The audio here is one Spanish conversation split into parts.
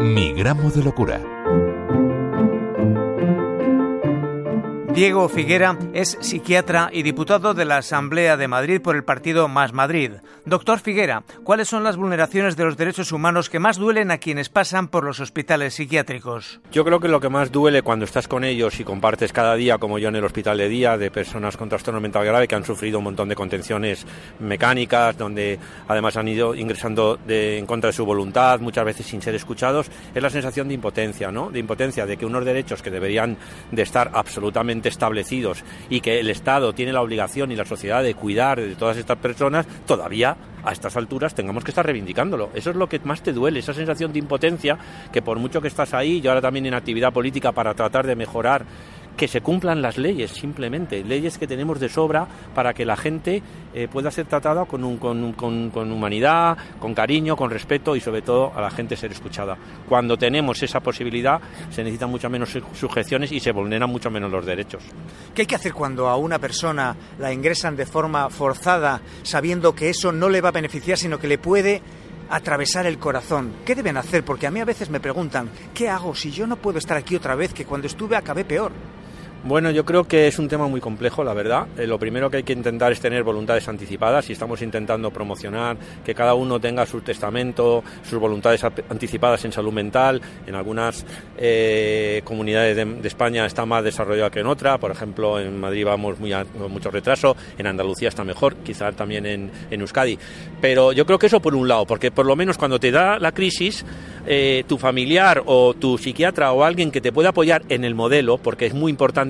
Mi gramo de locura. Diego Figuera es psiquiatra y diputado de la Asamblea de Madrid por el partido Más Madrid. Doctor Figuera, ¿cuáles son las vulneraciones de los derechos humanos que más duelen a quienes pasan por los hospitales psiquiátricos? Yo creo que lo que más duele cuando estás con ellos y compartes cada día, como yo en el hospital de día, de personas con trastorno mental grave que han sufrido un montón de contenciones mecánicas, donde además han ido ingresando en contra de su voluntad, muchas veces sin ser escuchados, es la sensación de impotencia, ¿no? De impotencia, de que unos derechos que deberían de estar absolutamente establecidos y que el Estado tiene la obligación y la sociedad de cuidar de todas estas personas, todavía a estas alturas tengamos que estar reivindicándolo. Eso es lo que más te duele, esa sensación de impotencia que por mucho que estás ahí, yo ahora también en actividad política para tratar de mejorar que se cumplan las leyes, simplemente, leyes que tenemos de sobra para que la gente eh, pueda ser tratada con, un, con, con, humanidad, con cariño, con respeto y sobre todo a la gente ser escuchada. Cuando tenemos esa posibilidad se necesitan muchas menos sujeciones y se vulneran mucho menos los derechos. ¿Qué hay que hacer cuando a una persona la ingresan de forma forzada sabiendo que eso no le va a beneficiar sino que le puede atravesar el corazón. ¿Qué deben hacer? Porque a mí a veces me preguntan, ¿qué hago si yo no puedo estar aquí otra vez que cuando estuve acabé peor? Bueno, yo creo que es un tema muy complejo, la verdad. Eh, lo primero que hay que intentar es tener voluntades anticipadas y estamos intentando promocionar que cada uno tenga su testamento, sus voluntades anticipadas en salud mental. En algunas eh, comunidades de, España está más desarrollado que en otra. Por ejemplo, en Madrid vamos muy con mucho retraso, en Andalucía está mejor, quizás también en, Euskadi. Pero yo creo que eso por un lado, porque por lo menos cuando te da la crisis, eh, tu familiar o tu psiquiatra o alguien que te pueda apoyar en el modelo, porque es muy importante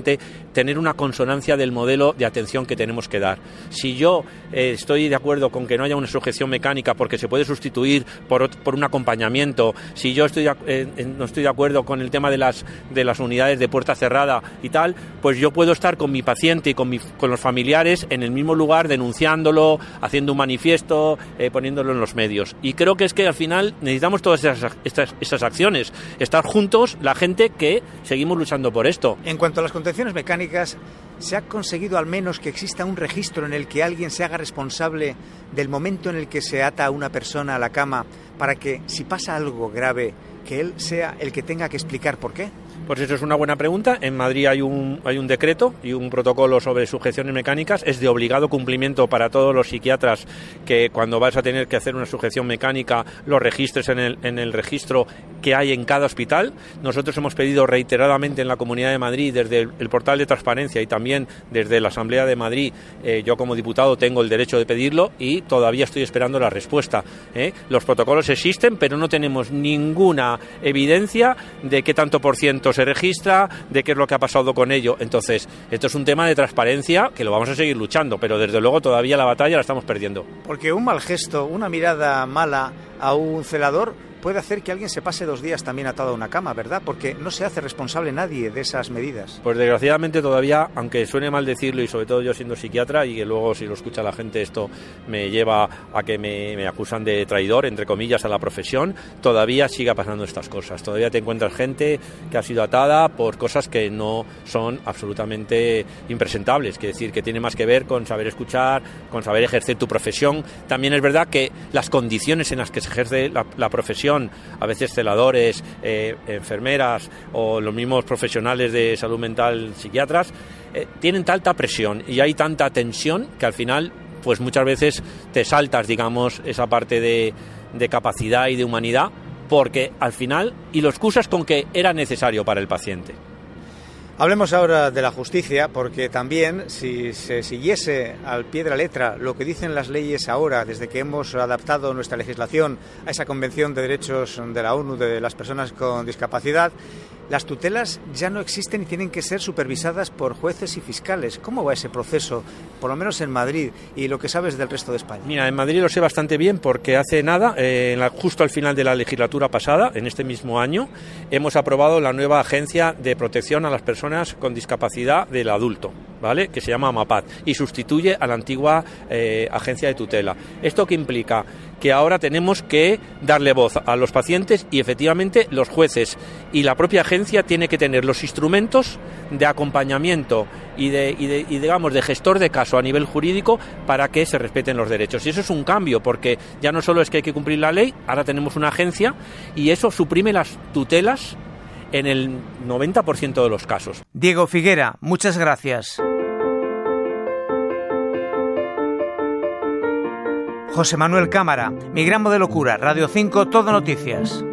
tener una consonancia del modelo de atención que tenemos que dar. Si yo eh, estoy de acuerdo con que no haya una sujeción mecánica porque se puede sustituir por, por un acompañamiento, si yo estoy eh, no estoy de acuerdo con el tema de las, de las unidades de puerta cerrada y tal, pues yo puedo estar con mi paciente y con, con los familiares en el mismo lugar denunciándolo, haciendo un manifiesto, eh, poniéndolo en los medios. Y creo que es que al final necesitamos todas esas, esas acciones, estar juntos la gente que seguimos luchando por esto. En cuanto a las contenciones mecánicas, ¿se ha conseguido al menos que exista un registro en el que alguien se haga responsable del momento en el que se ata a una persona a la cama para que, si pasa algo grave, que él sea el que tenga que explicar por qué? Pues eso es una buena pregunta. En Madrid hay un, hay un decreto y un protocolo sobre sujeciones mecánicas. Es de obligado cumplimiento para todos los psiquiatras que cuando vas a tener que hacer una sujeción mecánica lo registres en el, en el registro que hay en cada hospital. Nosotros hemos pedido reiteradamente en la Comunidad de Madrid, desde el, portal de transparencia y también desde la Asamblea de Madrid, eh, yo como diputado tengo el derecho de pedirlo y todavía estoy esperando la respuesta. ¿eh? Los protocolos existen, pero no tenemos ninguna evidencia de qué tanto por ciento se registra, de qué es lo que ha pasado con ello. Entonces, esto es un tema de transparencia que lo vamos a seguir luchando, pero desde luego todavía la batalla la estamos perdiendo. Porque un mal gesto, una mirada mala a un celador puede hacer que alguien se pase dos días también atado a una cama, ¿verdad? Porque no se hace responsable nadie de esas medidas. Pues desgraciadamente todavía, aunque suene mal decirlo y sobre todo yo siendo psiquiatra y que luego si lo escucha la gente esto me lleva a que me, acusan de traidor, entre comillas, a la profesión, todavía siga pasando estas cosas. Todavía te encuentras gente que ha sido atada por cosas que no son absolutamente impresentables, que decir, que tiene más que ver con saber escuchar, con saber ejercer tu profesión. También es verdad que las condiciones en las que se ejerce la profesión a veces celadores, eh, enfermeras o los mismos profesionales de salud mental, psiquiatras, eh, tienen tanta presión y hay tanta tensión que al final, pues muchas veces te saltas, digamos, esa parte de, de capacidad y de humanidad, porque al final, y lo excusas con que era necesario para el paciente. Hablemos ahora de la justicia, porque también si se siguiese al pie de la letra lo que dicen las leyes ahora, desde que hemos adaptado nuestra legislación a esa Convención de Derechos de la ONU de las Personas con Discapacidad, las tutelas ya no existen y tienen que ser supervisadas por jueces y fiscales. ¿Cómo va ese proceso, por lo menos en Madrid y lo que sabes del resto de España? Mira, en Madrid lo sé bastante bien porque hace nada, eh, justo al final de la legislatura pasada, en este mismo año, hemos aprobado la nueva Agencia de Protección a las Personas con Discapacidad del Adulto. ¿Vale? Que se llama AMAPAD y sustituye a la antigua eh, agencia de tutela. ¿Esto qué implica? Que ahora tenemos que darle voz a los pacientes y efectivamente los jueces y la propia agencia tiene que tener los instrumentos de acompañamiento y de, y de y digamos de gestor de caso a nivel jurídico para que se respeten los derechos. Y eso es un cambio porque ya no solo es que hay que cumplir la ley, ahora tenemos una agencia y eso suprime las tutelas en el 90% de los casos. Diego Figuera, muchas gracias. José Manuel Cámara, Mi Gran Modelo Cura, Radio 5, Todo Noticias.